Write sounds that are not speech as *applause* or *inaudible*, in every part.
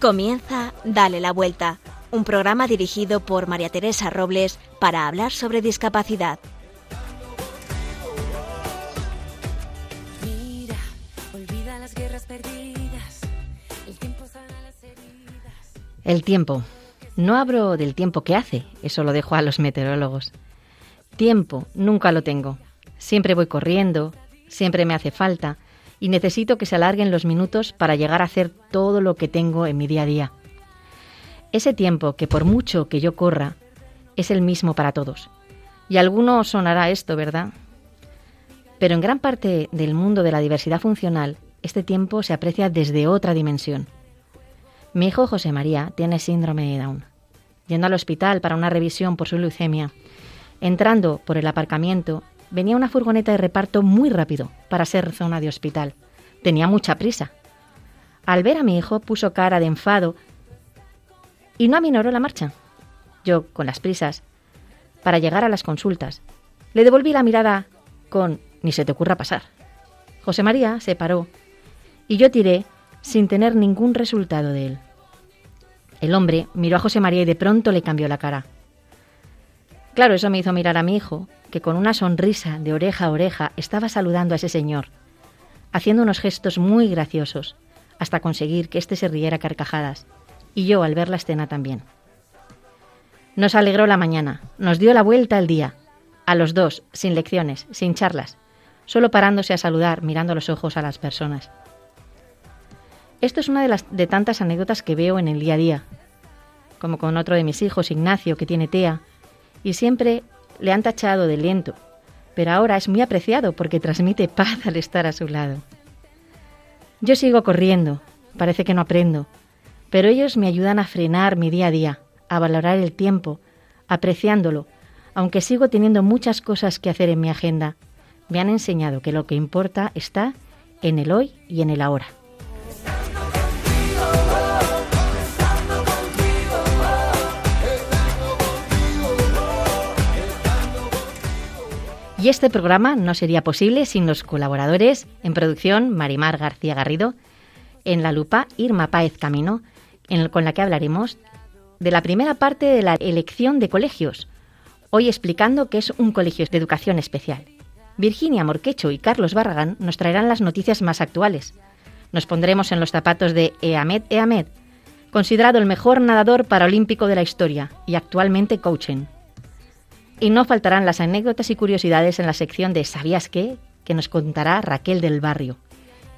Comienza Dale la Vuelta, un programa dirigido por María Teresa Robles para hablar sobre discapacidad. El tiempo. No hablo del tiempo que hace, eso lo dejo a los meteorólogos. Tiempo, nunca lo tengo. Siempre voy corriendo, siempre me hace falta y necesito que se alarguen los minutos para llegar a hacer todo lo que tengo en mi día a día. Ese tiempo que por mucho que yo corra, es el mismo para todos. Y a algunos sonará esto, ¿verdad? Pero en gran parte del mundo de la diversidad funcional, este tiempo se aprecia desde otra dimensión. Mi hijo José María tiene síndrome de Down. Yendo al hospital para una revisión por su leucemia, entrando por el aparcamiento, venía una furgoneta de reparto muy rápido para ser zona de hospital. Tenía mucha prisa. Al ver a mi hijo puso cara de enfado y no aminoró la marcha. Yo, con las prisas, para llegar a las consultas, le devolví la mirada con ni se te ocurra pasar. José María se paró y yo tiré sin tener ningún resultado de él. El hombre miró a José María y de pronto le cambió la cara. Claro, eso me hizo mirar a mi hijo, que con una sonrisa de oreja a oreja estaba saludando a ese señor, haciendo unos gestos muy graciosos, hasta conseguir que éste se riera carcajadas, y yo al ver la escena también. Nos alegró la mañana, nos dio la vuelta al día, a los dos, sin lecciones, sin charlas, solo parándose a saludar, mirando los ojos a las personas. Esto es una de las de tantas anécdotas que veo en el día a día, como con otro de mis hijos, Ignacio, que tiene TEA, y siempre le han tachado de lento, pero ahora es muy apreciado porque transmite paz al estar a su lado. Yo sigo corriendo, parece que no aprendo, pero ellos me ayudan a frenar mi día a día, a valorar el tiempo, apreciándolo, aunque sigo teniendo muchas cosas que hacer en mi agenda. Me han enseñado que lo que importa está en el hoy y en el ahora. Y este programa no sería posible sin los colaboradores en producción Marimar García Garrido, en la lupa Irma Páez Camino, con la que hablaremos de la primera parte de la elección de colegios, hoy explicando qué es un colegio de educación especial. Virginia Morquecho y Carlos Barragán nos traerán las noticias más actuales. Nos pondremos en los zapatos de Eamed Eamed, considerado el mejor nadador paralímpico de la historia y actualmente coaching. Y no faltarán las anécdotas y curiosidades en la sección de ¿Sabías qué? que nos contará Raquel del Barrio.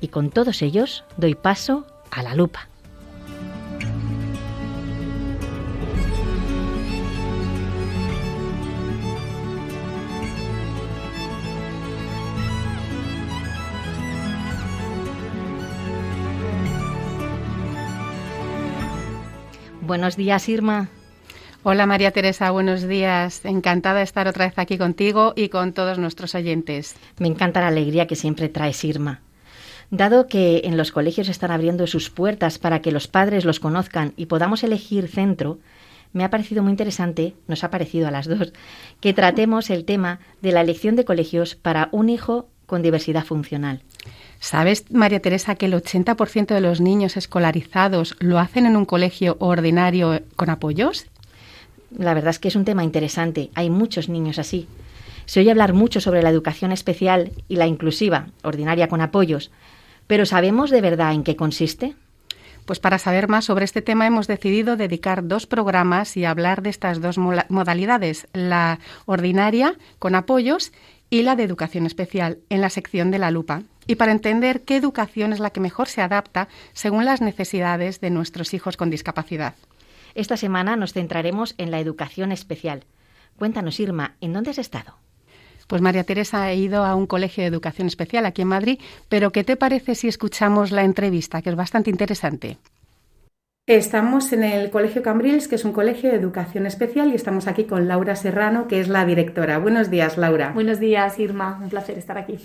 Y con todos ellos doy paso a la lupa. Buenos días, Irma. Hola María Teresa, buenos días. Encantada de estar otra vez aquí contigo y con todos nuestros oyentes. Me encanta la alegría que siempre traes, Irma. Dado que en los colegios están abriendo sus puertas para que los padres los conozcan y podamos elegir centro, me ha parecido muy interesante, nos ha parecido a las dos, que tratemos el tema de la elección de colegios para un hijo con diversidad funcional. ¿Sabes, María Teresa, que el 80% de los niños escolarizados lo hacen en un colegio ordinario con apoyos? La verdad es que es un tema interesante. Hay muchos niños así. Se oye hablar mucho sobre la educación especial y la inclusiva, ordinaria con apoyos, pero ¿sabemos de verdad en qué consiste? Pues para saber más sobre este tema hemos decidido dedicar dos programas y hablar de estas dos modalidades, la ordinaria con apoyos y la de educación especial, en la sección de la lupa, y para entender qué educación es la que mejor se adapta según las necesidades de nuestros hijos con discapacidad. Esta semana nos centraremos en la educación especial. Cuéntanos, Irma, ¿en dónde has estado? Pues María Teresa ha ido a un colegio de educación especial aquí en Madrid, pero ¿qué te parece si escuchamos la entrevista, que es bastante interesante? Estamos en el Colegio Cambrils, que es un colegio de educación especial, y estamos aquí con Laura Serrano, que es la directora. Buenos días, Laura. Buenos días, Irma. Un placer estar aquí.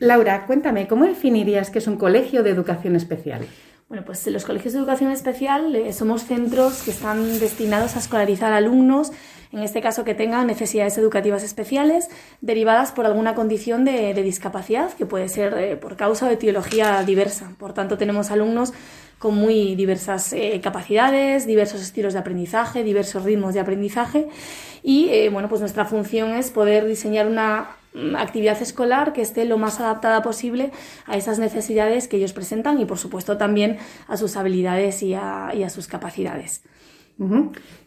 Laura, cuéntame, ¿cómo definirías que es un colegio de educación especial? Bueno, pues los colegios de educación especial eh, somos centros que están destinados a escolarizar alumnos en este caso que tengan necesidades educativas especiales derivadas por alguna condición de, discapacidad, que puede ser eh, por causa de etiología diversa. Por tanto, tenemos alumnos con muy diversas eh, capacidades, diversos estilos de aprendizaje, diversos ritmos de aprendizaje y bueno, pues nuestra función es poder diseñar una actividad escolar que esté lo más adaptada posible a esas necesidades que ellos presentan y por supuesto también a sus habilidades y a, y a sus capacidades.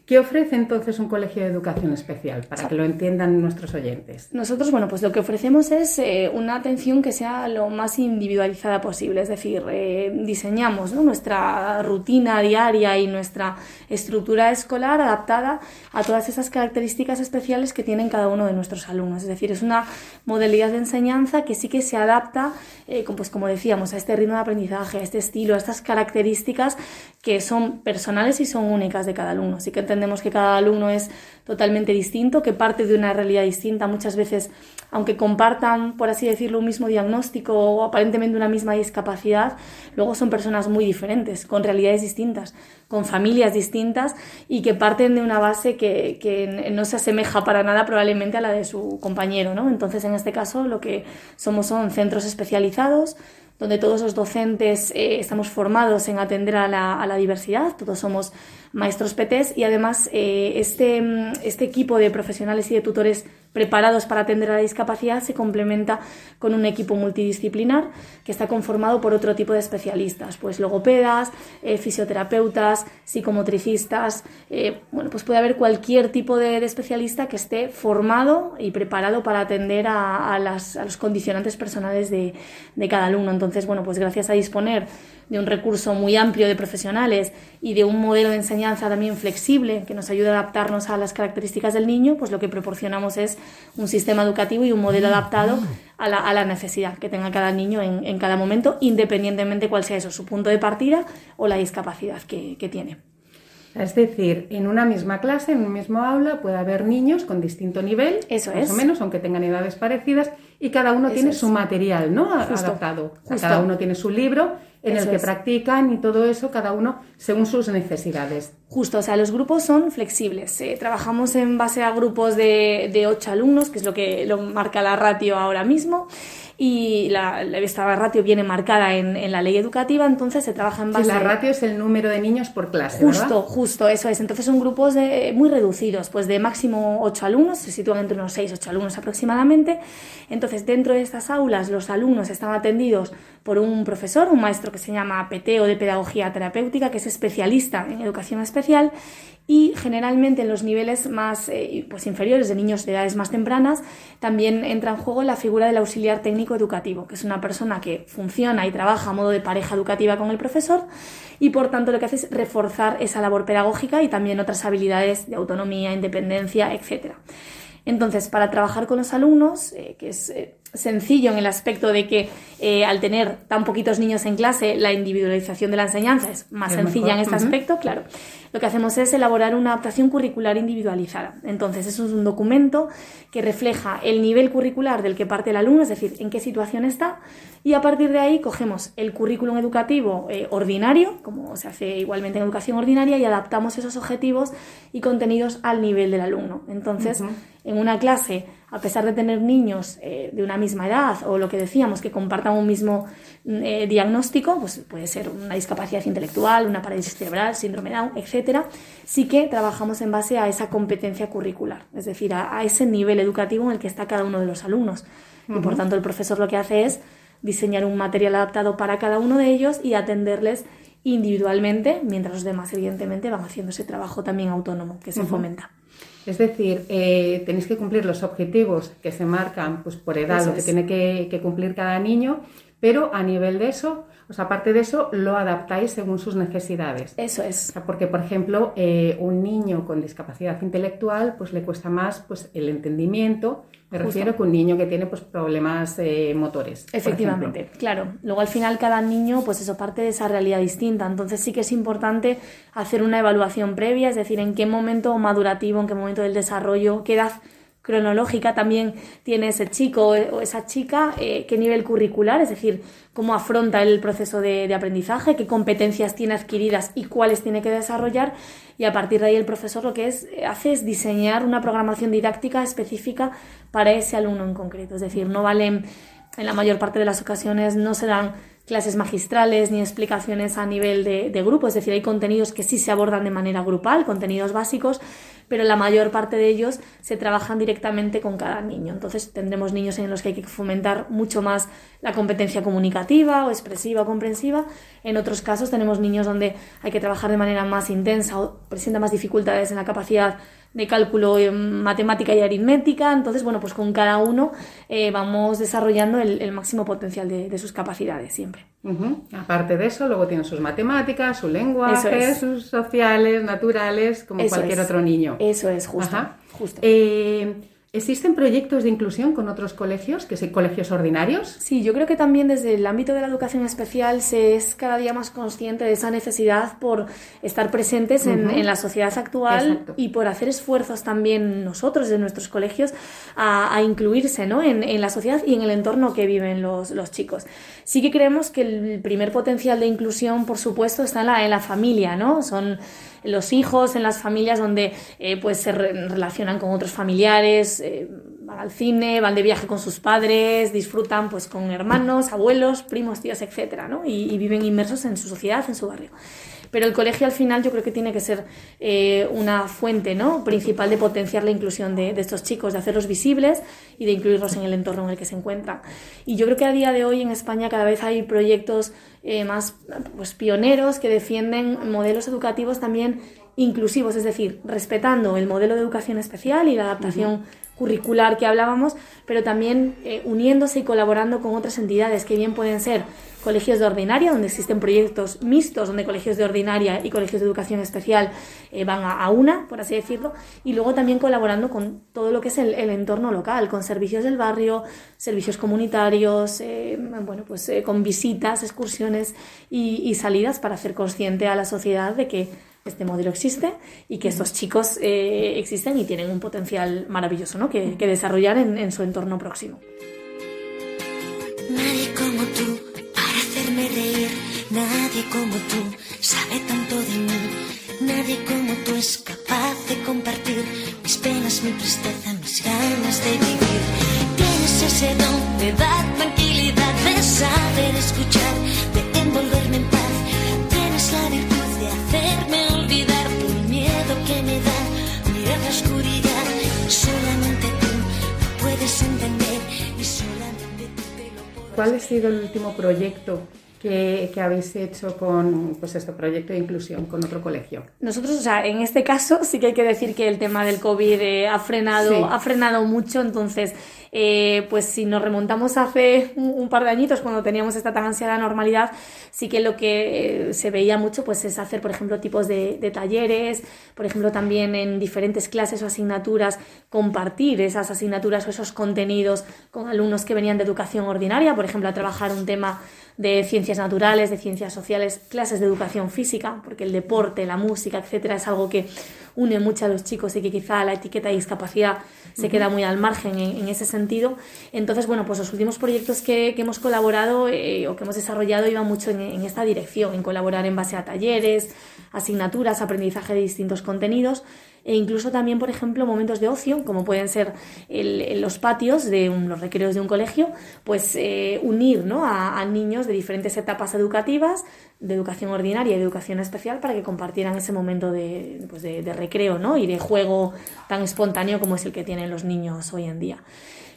¿Qué ofrece entonces un colegio de educación especial para que lo entiendan nuestros oyentes? Nosotros, bueno, pues lo que ofrecemos es eh, una atención que sea lo más individualizada posible, es decir, eh, diseñamos nuestra rutina diaria y nuestra estructura escolar adaptada a todas esas características especiales que tienen cada uno de nuestros alumnos. Es decir, es una modalidad de enseñanza que sí que se adapta, eh, pues como decíamos, a este ritmo de aprendizaje, a este estilo, a estas características que son personales y son únicas de cada alumno. Así que entendemos que cada alumno es totalmente distinto, que parte de una realidad distinta. Muchas veces, aunque compartan, por así decirlo, un mismo diagnóstico o aparentemente una misma discapacidad, luego son personas muy diferentes, con realidades distintas, con familias distintas y que parten de una base que, que no se asemeja para nada probablemente a la de su compañero. ¿no? Entonces, en este caso, lo que somos son centros especializados donde todos los docentes eh, estamos formados en atender a la, diversidad, todos somos maestros PTs y además eh, este, este equipo de profesionales y de tutores preparados para atender a la discapacidad se complementa con un equipo multidisciplinar que está conformado por otro tipo de especialistas, pues logopedas, eh, fisioterapeutas, psicomotricistas, eh, bueno, pues puede haber cualquier tipo de, especialista que esté formado y preparado para atender a, las, los condicionantes personales de cada alumno. Entonces, bueno, pues gracias a disponer de un recurso muy amplio de profesionales y de un modelo de enseñanza también flexible que nos ayuda a adaptarnos a las características del niño, pues lo que proporcionamos es un sistema educativo y un modelo adaptado a la, a la necesidad que tenga cada niño en, en, cada momento, independientemente cuál sea eso, su punto de partida o la discapacidad que, que tiene. Es decir, en una misma clase, en un mismo aula, puede haber niños con distinto nivel, Eso más es. o menos, aunque tengan edades parecidas, y cada uno Eso tiene es. su material, ¿no? Justo, Adaptado. O sea, justo. cada uno tiene su libro en Eso el que es. practican y todo eso, cada uno según sus necesidades. Justo, o sea, los grupos son flexibles. eh, trabajamos en base a grupos de, de ocho alumnos, que es lo que lo marca la ratio ahora mismo. Y la, esta ratio viene marcada en, en la ley educativa, entonces se trabaja en Sí, base la ratio es el número de niños por clase, Justo, ¿verdad? justo, eso es. Entonces son grupos de- muy reducidos, pues de máximo 8 alumnos, se sitúan entre unos 6, 8 alumnos aproximadamente. Entonces, dentro de estas aulas, los alumnos están atendidos por un profesor, un maestro que se llama PT o de Pedagogía Terapéutica, que es especialista en educación especial. Y generalmente en los niveles más eh, pues inferiores de niños de edades más tempranas también entra en juego la figura del auxiliar técnico educativo, que es una persona que funciona y trabaja a modo de pareja educativa con el profesor y por tanto lo que hace es reforzar esa labor pedagógica y también otras habilidades de autonomía, independencia, etc. Entonces, para trabajar con los alumnos, eh, que es eh, sencillo en el aspecto de que eh, al tener tan poquitos niños en clase, la individualización de la enseñanza es más Es sencilla mejor, en este aspecto, claro. Lo que hacemos es elaborar una adaptación curricular individualizada. Entonces, eso es un documento que refleja el nivel curricular del que parte el alumno, es decir, en qué situación está, y a partir de ahí cogemos el currículum educativo eh, ordinario, como se hace igualmente en educación ordinaria, y adaptamos esos objetivos y contenidos al nivel del alumno. Entonces, en una clase, a pesar de tener niños eh, de una misma edad o lo que decíamos, que compartan un mismo mm, eh, diagnóstico, pues puede ser una discapacidad intelectual, una parálisis cerebral, síndrome Down, etcétera, sí que trabajamos en base a esa competencia curricular, es decir, a, a ese nivel educativo en el que está cada uno de los alumnos. Y por tanto, el profesor lo que hace es diseñar un material adaptado para cada uno de ellos y atenderles individualmente, mientras los demás, evidentemente, van haciendo ese trabajo también autónomo que se fomenta. Es decir, eh, tenéis que cumplir los objetivos que se marcan pues, por edad, Eso lo que es. tiene que, que cumplir cada niño, pero a nivel de eso, o sea, aparte de eso, lo adaptáis según sus necesidades. Eso O es. sea, porque, por ejemplo, eh, un niño con discapacidad intelectual, pues le cuesta más pues, el entendimiento, me Justo. refiero que un niño que tiene pues, problemas eh, motores. Efectivamente, claro. Luego al final cada niño, pues eso parte de esa realidad distinta. Entonces sí que es importante hacer una evaluación previa, es decir, en qué momento madurativo, en qué momento del desarrollo, qué edad cronológica también tiene ese chico o esa chica, eh, qué nivel curricular, es decir, cómo afronta el proceso de, aprendizaje, qué competencias tiene adquiridas y cuáles tiene que desarrollar. Y a partir de ahí el profesor lo que es, hace es diseñar una programación didáctica específica para ese alumno en concreto. Es decir, no valen, en la mayor parte de las ocasiones, no se dan clases magistrales ni explicaciones a nivel de, de, grupo, es decir, hay contenidos que sí se abordan de manera grupal, contenidos básicos, pero la mayor parte de ellos se trabajan directamente con cada niño. Entonces tendremos niños en los que hay que fomentar mucho más la competencia comunicativa o expresiva o comprensiva. En otros casos tenemos niños donde hay que trabajar de manera más intensa o presenta más dificultades en la capacidad de cálculo matemática y aritmética. Entonces, bueno, pues con cada uno eh, vamos desarrollando el, máximo potencial de, sus capacidades siempre. Aparte de eso, luego tienen sus matemáticas, su lenguaje, sus sociales, naturales, como cualquier otro niño. Eso es, justo. justo. Eh, ¿Existen proyectos de inclusión con otros colegios, que son colegios ordinarios? Sí, yo creo que también desde el ámbito de la educación especial se es cada día más consciente de esa necesidad por estar presentes en, la sociedad actual y por hacer esfuerzos también nosotros de nuestros colegios a, incluirse ¿no? en, la sociedad y en el entorno que viven los, chicos. Sí que creemos que el primer potencial de inclusión, por supuesto, está en la, en la familia, ¿no? Son los hijos, en las familias donde eh, pues se relacionan con otros familiares, eh, van al cine, van de viaje con sus padres, disfrutan pues con hermanos, abuelos, primos, tíos, etcétera, ¿no? y viven inmersos en su sociedad, en su barrio pero el colegio al final yo creo que tiene que ser eh, una fuente ¿no? principal de potenciar la inclusión de, estos chicos, de hacerlos visibles y de incluirlos en el entorno en el que se encuentran. Y yo creo que a día de hoy en España cada vez hay proyectos eh, más pues, pioneros que defienden modelos educativos también inclusivos, es decir, respetando el modelo de educación especial y la adaptación curricular que hablábamos, pero también eh, uniéndose y colaborando con otras entidades que bien pueden ser colegios de ordinaria, donde existen proyectos mixtos, donde colegios de ordinaria y colegios de educación especial eh, van a, una, por así decirlo, y luego también colaborando con todo lo que es el, entorno local, con servicios del barrio, servicios comunitarios, eh, bueno, pues con visitas, excursiones y salidas para hacer consciente a la sociedad de que este modelo existe y que estos chicos eh, existen y tienen un potencial maravilloso ¿no? que, desarrollar en, su entorno próximo. Nadie como tú para hacerme reír, nadie como tú sabe tanto de mí, nadie como tú es capaz de compartir mis penas, mi tristeza, mis ganas de vivir. Tienes ese don de dar tranquilidad, de saber escuchar, puedes entender y solamente tú te lo puedo ¿Cuál ha sido el último proyecto que, habéis hecho con pues este proyecto de inclusión con otro colegio? Nosotros, o sea, en este caso sí que hay que decir que el tema del COVID eh, ha frenado, ha frenado mucho, entonces eh, pues si nos remontamos hace un, par de añitos cuando teníamos esta tan ansiada normalidad, sí que lo que eh, se veía mucho pues es hacer, por ejemplo, tipos de, talleres, por ejemplo, también en diferentes clases o asignaturas, compartir esas asignaturas o esos contenidos con alumnos que venían de educación ordinaria, por ejemplo, a trabajar un tema de ciencias naturales, de ciencias sociales, clases de educación física, porque el deporte, la música, etcétera, es algo que une mucho a los chicos y que quizá la etiqueta de discapacidad se queda muy al margen en, ese sentido. Entonces, bueno, pues los últimos proyectos que, hemos colaborado eh, o que hemos desarrollado iban mucho en, en esta dirección, en colaborar en base a talleres, asignaturas, aprendizaje de distintos contenidos e incluso también, por ejemplo, momentos de ocio, como pueden ser los patios de los recreos de un colegio, pues eh, unir ¿no? a, niños de diferentes etapas educativas, de educación ordinaria y de educación especial, para que compartieran ese momento de, pues de, de recreo ¿no? y de juego tan espontáneo como es el que tienen los niños hoy en día.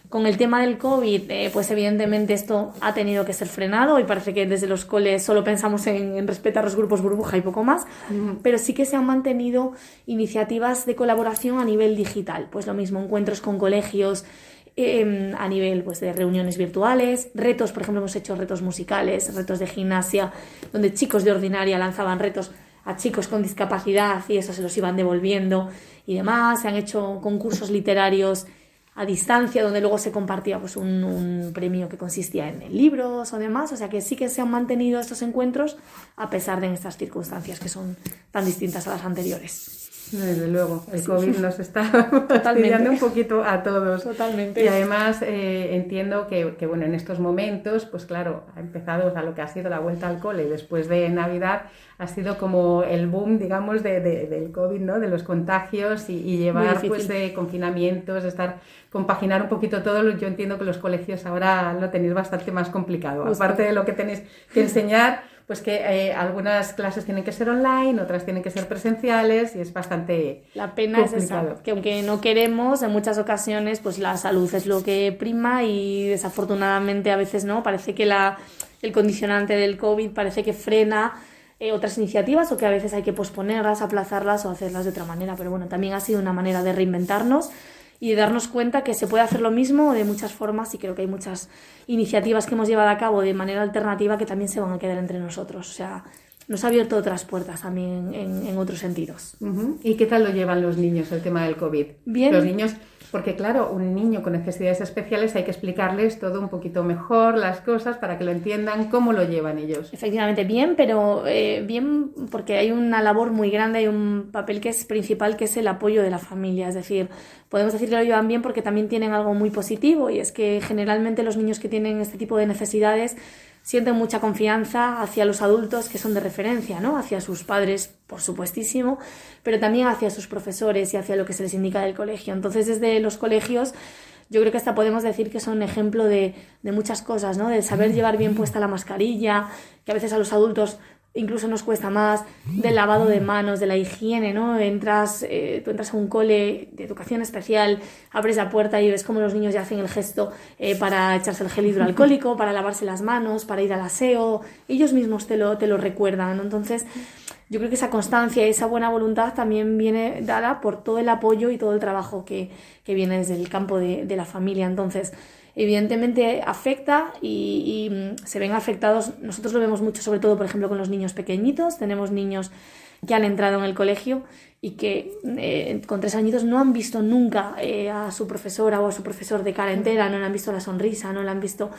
Con el tema del COVID, eh, pues evidentemente esto ha tenido que ser frenado y parece que desde los coles solo pensamos en, respetar los grupos burbuja y poco más, pero sí que se han mantenido iniciativas de colaboración a nivel digital, pues lo mismo, encuentros con colegios, em, a nivel pues, de reuniones virtuales, retos, por ejemplo, hemos hecho retos musicales, retos de gimnasia, donde chicos de ordinaria lanzaban retos a chicos con discapacidad y eso se los iban devolviendo y demás. Se han hecho concursos literarios a distancia, donde luego se compartía pues, un, premio que consistía en libros o demás. O sea que sí que se han mantenido estos encuentros a pesar de estas circunstancias que son tan distintas a las anteriores. Desde luego, el COVID nos *laughs* está fastidiando un poquito a todos. Totalmente. Y además eh, entiendo que, que, bueno, en estos momentos, pues claro, ha empezado a lo que ha sido la vuelta al cole después de Navidad, ha sido como el boom, digamos, de, de, del COVID, ¿no? De los contagios y, y llevar pues de confinamientos, de estar, compaginar un poquito todo. Yo entiendo que los colegios ahora lo tenéis bastante más complicado. Aparte de lo que tenéis que enseñar, pues que eh, algunas clases tienen que ser online, otras tienen que ser presenciales y es bastante La pena es esa, que aunque no queremos, en muchas ocasiones pues la salud es lo que prima y desafortunadamente a veces no, parece que la, el condicionante del COVID parece que frena eh, otras iniciativas o que a veces hay que posponerlas, aplazarlas o hacerlas de otra manera, pero bueno, también ha sido una manera de reinventarnos y de darnos cuenta que se puede hacer lo mismo de muchas formas y creo que hay muchas iniciativas que hemos llevado a cabo de manera alternativa que también se van a quedar entre nosotros. O sea, nos ha abierto otras puertas también en, en otros sentidos. Uh -huh. ¿Y qué tal lo llevan los niños el tema del COVID? Bien. Los niños, porque claro, un niño con necesidades especiales hay que explicarles todo un poquito mejor, las cosas, para que lo entiendan, cómo lo llevan ellos. Efectivamente, bien, pero eh, bien porque hay una labor muy grande, hay un papel que es principal, que es el apoyo de la familia. Es decir, podemos decir que lo llevan bien porque también tienen algo muy positivo y es que generalmente los niños que tienen este tipo de necesidades sienten mucha confianza hacia los adultos que son de referencia, ¿no? Hacia sus padres, por supuestísimo, pero también hacia sus profesores y hacia lo que se les indica del colegio. Entonces, desde los colegios, yo creo que hasta podemos decir que son ejemplo de, de muchas cosas, ¿no? De saber llevar bien puesta la mascarilla, que a veces a los adultos incluso nos cuesta más del lavado de manos, de la higiene, ¿no? Entras, eh, tú entras a un cole de educación especial, abres la puerta y ves cómo los niños ya hacen el gesto eh, para echarse el gel hidroalcohólico, para lavarse las manos, para ir al aseo, ellos mismos te lo, te lo recuerdan, ¿no? Entonces, yo creo que esa constancia y esa buena voluntad también viene dada por todo el apoyo y todo el trabajo que, que viene desde el campo de, de la familia. Entonces, evidentemente afecta y, y, se ven afectados. Nosotros lo vemos mucho, sobre todo, por ejemplo, con los niños pequeñitos. Tenemos niños que han entrado en el colegio y que eh, con tres añitos no han visto nunca eh, a su profesora o a su profesor de cara entera, no le han visto la sonrisa, no le han visto,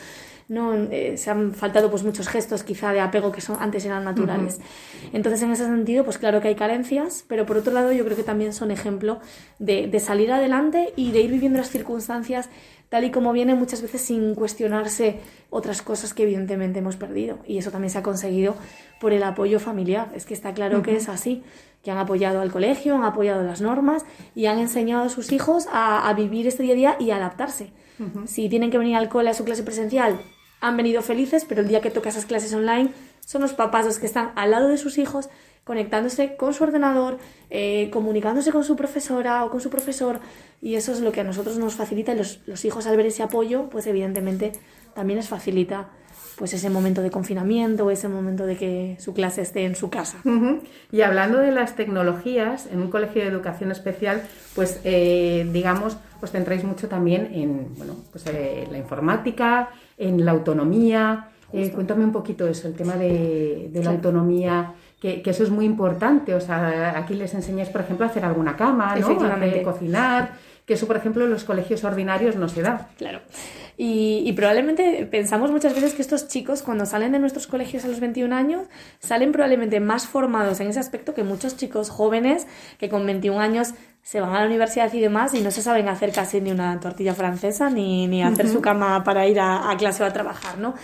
no eh, se han faltado pues muchos gestos quizá de apego que son antes eran naturales. Uh -huh. Entonces en ese sentido pues claro que hay carencias, pero por otro lado yo creo que también son ejemplo de, de salir adelante y de ir viviendo las circunstancias tal y como viene muchas veces sin cuestionarse otras cosas que evidentemente hemos perdido. Y eso también se ha conseguido por el apoyo familiar. Es que está claro uh -huh. que es así, que han apoyado al colegio, han apoyado las normas y han enseñado a sus hijos a, a vivir este día a día y a adaptarse. Uh -huh. Si tienen que venir al cole a su clase presencial, han venido felices, pero el día que toca esas clases online son los papás los que están al lado de sus hijos conectándose con su ordenador, eh, comunicándose con su profesora o con su profesor y eso es lo que a nosotros nos facilita y los, los hijos al ver ese apoyo pues evidentemente también les facilita pues ese momento de confinamiento, ese momento de que su clase esté en su casa. Uh -huh. Y hablando de las tecnologías, en un colegio de educación especial, pues eh, digamos, pues tendréis mucho también en bueno, pues, eh, la informática, en la autonomía. Eh, cuéntame un poquito eso, el tema de, de la autonomía que, que, eso es muy importante. O sea, aquí les enseñáis, por ejemplo, a hacer alguna cama, ¿no? A cocinar, que eso, por ejemplo, en los colegios ordinarios no se da. Claro. Y, y, probablemente pensamos muchas veces que estos chicos, cuando salen de nuestros colegios a los 21 años, salen probablemente más formados en ese aspecto que muchos chicos jóvenes que con 21 años se van a la universidad y demás y no se saben hacer casi ni una tortilla francesa ni, ni hacer uh -huh. su cama para ir a, a clase o a trabajar, ¿no?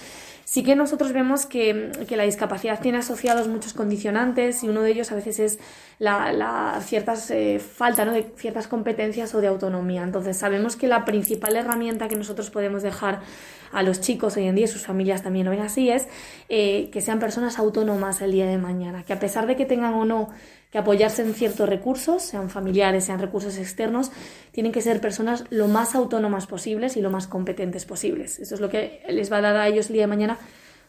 Sí que nosotros vemos que, que, la discapacidad tiene asociados muchos condicionantes y uno de ellos a veces es la, ciertas eh, falta ¿no? de ciertas competencias o de autonomía. Entonces sabemos que la principal herramienta que nosotros podemos dejar a los chicos hoy en día, sus familias también lo ven así, es eh, que sean personas autónomas el día de mañana, que a pesar de que tengan o no apoyarse en ciertos recursos, sean familiares, sean recursos externos, tienen que ser personas lo más autónomas posibles y lo más competentes posibles. Eso es lo que les va a dar a ellos el día de mañana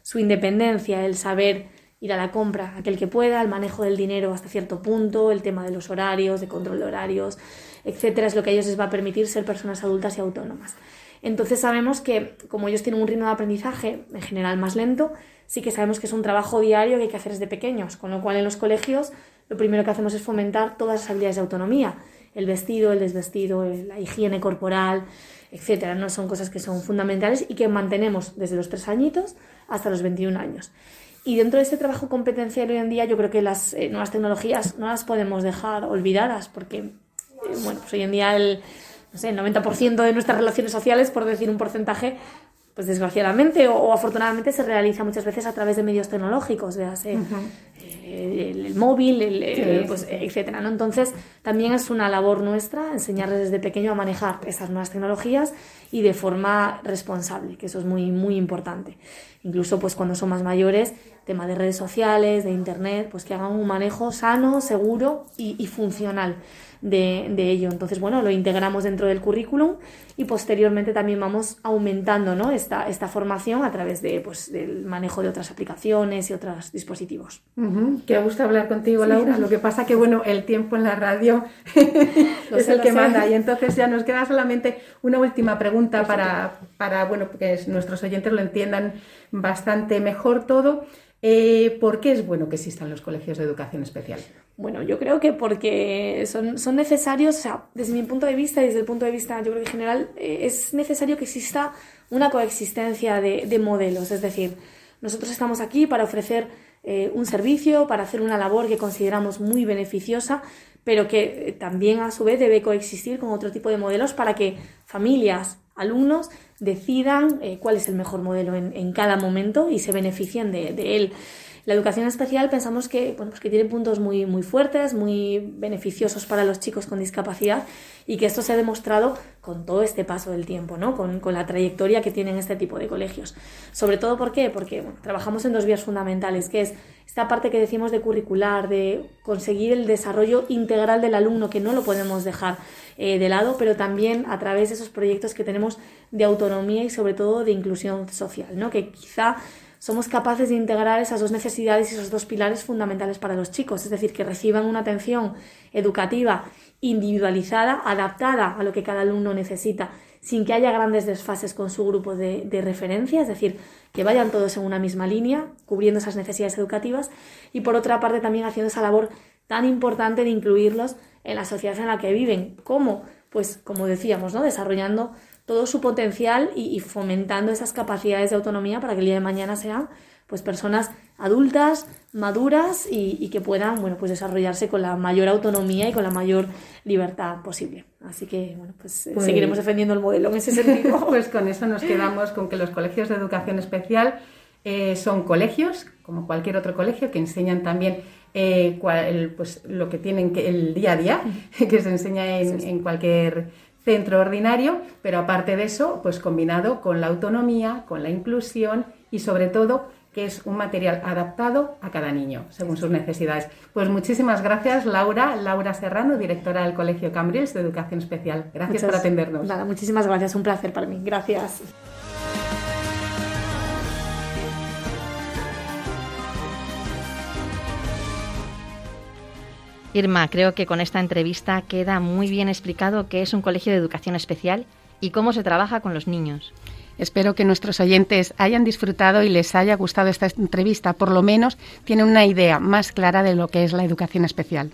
su independencia, el saber ir a la compra, aquel que pueda, el manejo del dinero hasta cierto punto, el tema de los horarios, de control de horarios, etcétera, es lo que a ellos les va a permitir ser personas adultas y autónomas. Entonces sabemos que como ellos tienen un ritmo de aprendizaje en general más lento, sí que sabemos que es un trabajo diario que hay que hacer desde pequeños, con lo cual en los colegios lo primero que hacemos es fomentar todas las habilidades de autonomía, el vestido, el desvestido, la higiene corporal, etcétera. No son cosas que son fundamentales y que mantenemos desde los tres añitos hasta los 21 años. Y dentro de este trabajo competencial hoy en día yo creo que las eh, nuevas tecnologías no las podemos dejar olvidadas porque, eh, bueno, pues hoy en día el, no sé, el 90% de nuestras relaciones sociales, por decir un porcentaje, pues desgraciadamente o, afortunadamente se realiza muchas veces a través de medios tecnológicos, véase el, móvil, el, pues, etcétera. ¿no? Entonces, también es una labor nuestra enseñarles desde pequeño a manejar esas nuevas tecnologías y de forma responsable, que eso es muy, muy importante. Incluso pues cuando son más mayores, tema de redes sociales, de internet, pues que hagan un manejo sano, seguro y funcional de, de, ello. Entonces, bueno, lo integramos dentro del currículum y posteriormente también vamos aumentando ¿no? esta, esta formación a través de, pues, del manejo de otras aplicaciones y otros dispositivos. Uh Que gusta hablar contigo, Laura. Lo que pasa que, bueno, el tiempo en la radio *laughs* es el que manda. Y entonces ya nos queda solamente una última pregunta para, para, bueno, que nuestros oyentes lo entiendan bastante mejor todo. Eh, ¿Por qué es bueno que existan los colegios de educación especial? Bueno, yo creo que porque son, son necesarios, o sea, desde mi punto de vista y desde el punto de vista, yo creo que general, eh, es necesario que exista una coexistencia de, modelos. Es decir, nosotros estamos aquí para ofrecer eh, un servicio, para hacer una labor que consideramos muy beneficiosa, pero que también a su vez debe coexistir con otro tipo de modelos para que familias, alumnos decidan eh, cuál es el mejor modelo en, cada momento y se beneficien de, él. La educación especial pensamos que, bueno, pues que tiene puntos muy, muy fuertes, muy beneficiosos para los chicos con discapacidad y que esto se ha demostrado con todo este paso del tiempo, ¿no? con, con la trayectoria que tienen este tipo de colegios. Sobre todo, ¿por qué? Porque trabajamos en dos vías fundamentales, que es esta parte que decimos de curricular, de conseguir el desarrollo integral del alumno, que no lo podemos dejar eh, de lado, pero también a través de esos proyectos que tenemos de autonomía y sobre todo de inclusión social, ¿no? que quizá somos capaces de integrar esas dos necesidades y esos dos pilares fundamentales para los chicos, es decir, que reciban una atención educativa individualizada, adaptada a lo que cada alumno necesita, sin que haya grandes desfases con su grupo de, de, referencia, es decir, que vayan todos en una misma línea, cubriendo esas necesidades educativas, y por otra parte también haciendo esa labor tan importante de incluirlos en la sociedad en la que viven. ¿Cómo? Pues como decíamos, ¿no? Desarrollando todo su potencial y, fomentando esas capacidades de autonomía para que el día de mañana sean pues personas adultas, maduras y, que puedan bueno, pues desarrollarse con la mayor autonomía y con la mayor libertad posible. Así que bueno, pues, eh, pues seguiremos defendiendo el modelo en ese sentido. *laughs* pues con eso nos quedamos con que los colegios de educación especial eh, son colegios, como cualquier otro colegio, que enseñan también eh, pues, lo que tienen que, el día a día, *laughs* que se enseña en, cualquier centro ordinario, pero aparte de eso, pues combinado con la autonomía, con la inclusión y sobre todo que es un material adaptado a cada niño, según sus necesidades. Pues muchísimas gracias, Laura, Laura Serrano, directora del Colegio Cambrils de Educación Especial. Gracias por atendernos. Nada, muchísimas gracias, un placer para mí. Gracias. Irma, creo que con esta entrevista queda muy bien explicado qué es un colegio de educación especial y cómo se trabaja con los niños. Espero que nuestros oyentes hayan disfrutado y les haya gustado esta entrevista. Por lo menos tienen una idea más clara de lo que es la educación especial.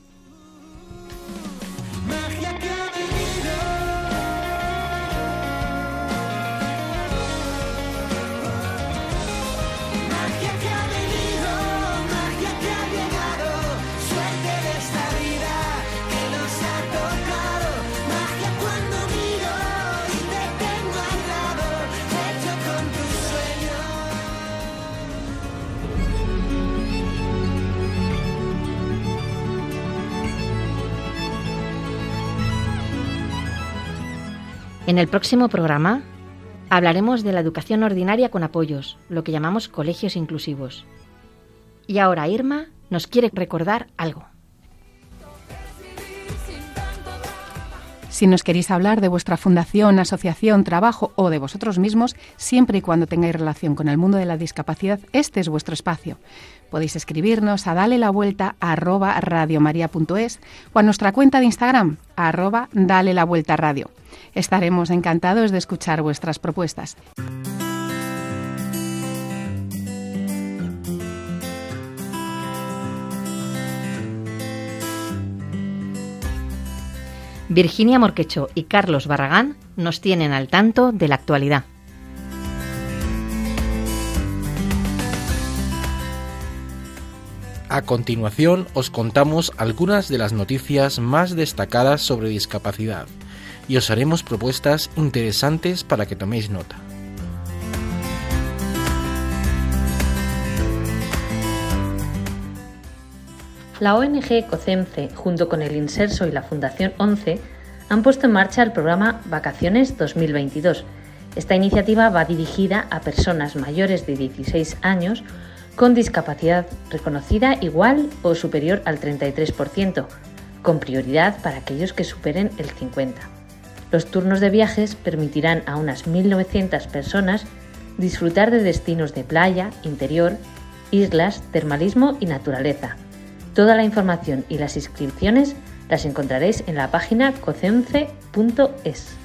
En el próximo programa hablaremos de la educación ordinaria con apoyos, lo que llamamos colegios inclusivos. Y ahora Irma nos quiere recordar algo. Si nos queréis hablar de vuestra fundación, asociación, trabajo o de vosotros mismos, siempre y cuando tengáis relación con el mundo de la discapacidad, este es vuestro espacio. Podéis escribirnos a dale la vuelta a radiomaria.es o a nuestra cuenta de Instagram arroba dale la vuelta radio. Estaremos encantados de escuchar vuestras propuestas. Virginia Morquecho y Carlos Barragán nos tienen al tanto de la actualidad. A continuación os contamos algunas de las noticias más destacadas sobre discapacidad y os haremos propuestas interesantes para que toméis nota. La ONG COCEMCE, junto con el Inserso y la Fundación 11, han puesto en marcha el programa Vacaciones 2022. Esta iniciativa va dirigida a personas mayores de 16 años con discapacidad reconocida igual o superior al 33%, con prioridad para aquellos que superen el 50%. Los turnos de viajes permitirán a unas 1.900 personas disfrutar de destinos de playa, interior, islas, termalismo y naturaleza. Toda la información y las inscripciones las encontraréis en la página cocence.es.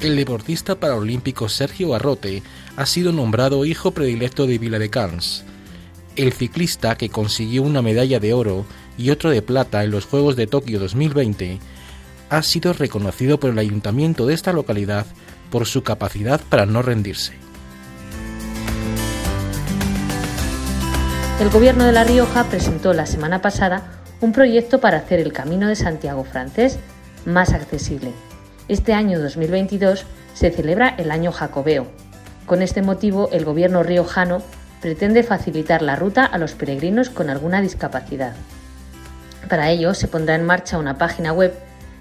el deportista paralímpico Sergio Garrote ha sido nombrado hijo predilecto de Vila de Cans. El ciclista que consiguió una medalla de oro y otro de plata en los Juegos de Tokio 2020 ha sido reconocido por el ayuntamiento de esta localidad por su capacidad para no rendirse. El gobierno de La Rioja presentó la semana pasada un proyecto para hacer el Camino de Santiago francés más accesible este año 2022 se celebra el Año Jacobeo. Con este motivo, el gobierno riojano pretende facilitar la ruta a los peregrinos con alguna discapacidad. Para ello, se pondrá en marcha una página web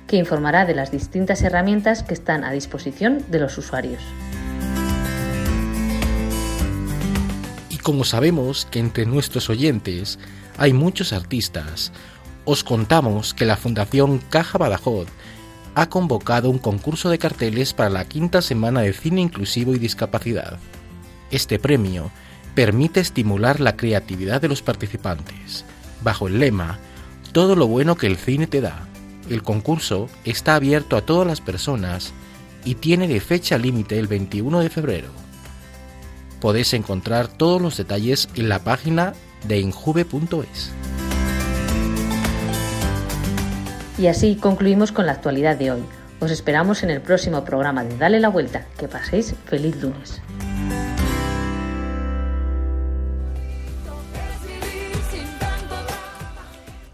que informará de las distintas herramientas que están a disposición de los usuarios. Como sabemos que entre nuestros oyentes hay muchos artistas, os contamos que la Fundación Caja Badajoz ha convocado un concurso de carteles para la quinta semana de cine inclusivo y discapacidad. Este premio permite estimular la creatividad de los participantes, bajo el lema Todo lo bueno que el cine te da. El concurso está abierto a todas las personas y tiene de fecha límite el 21 de febrero. Podéis encontrar todos los detalles en la página de injuve.es. Y así concluimos con la actualidad de hoy. Os esperamos en el próximo programa de Dale la Vuelta. Que paséis feliz lunes.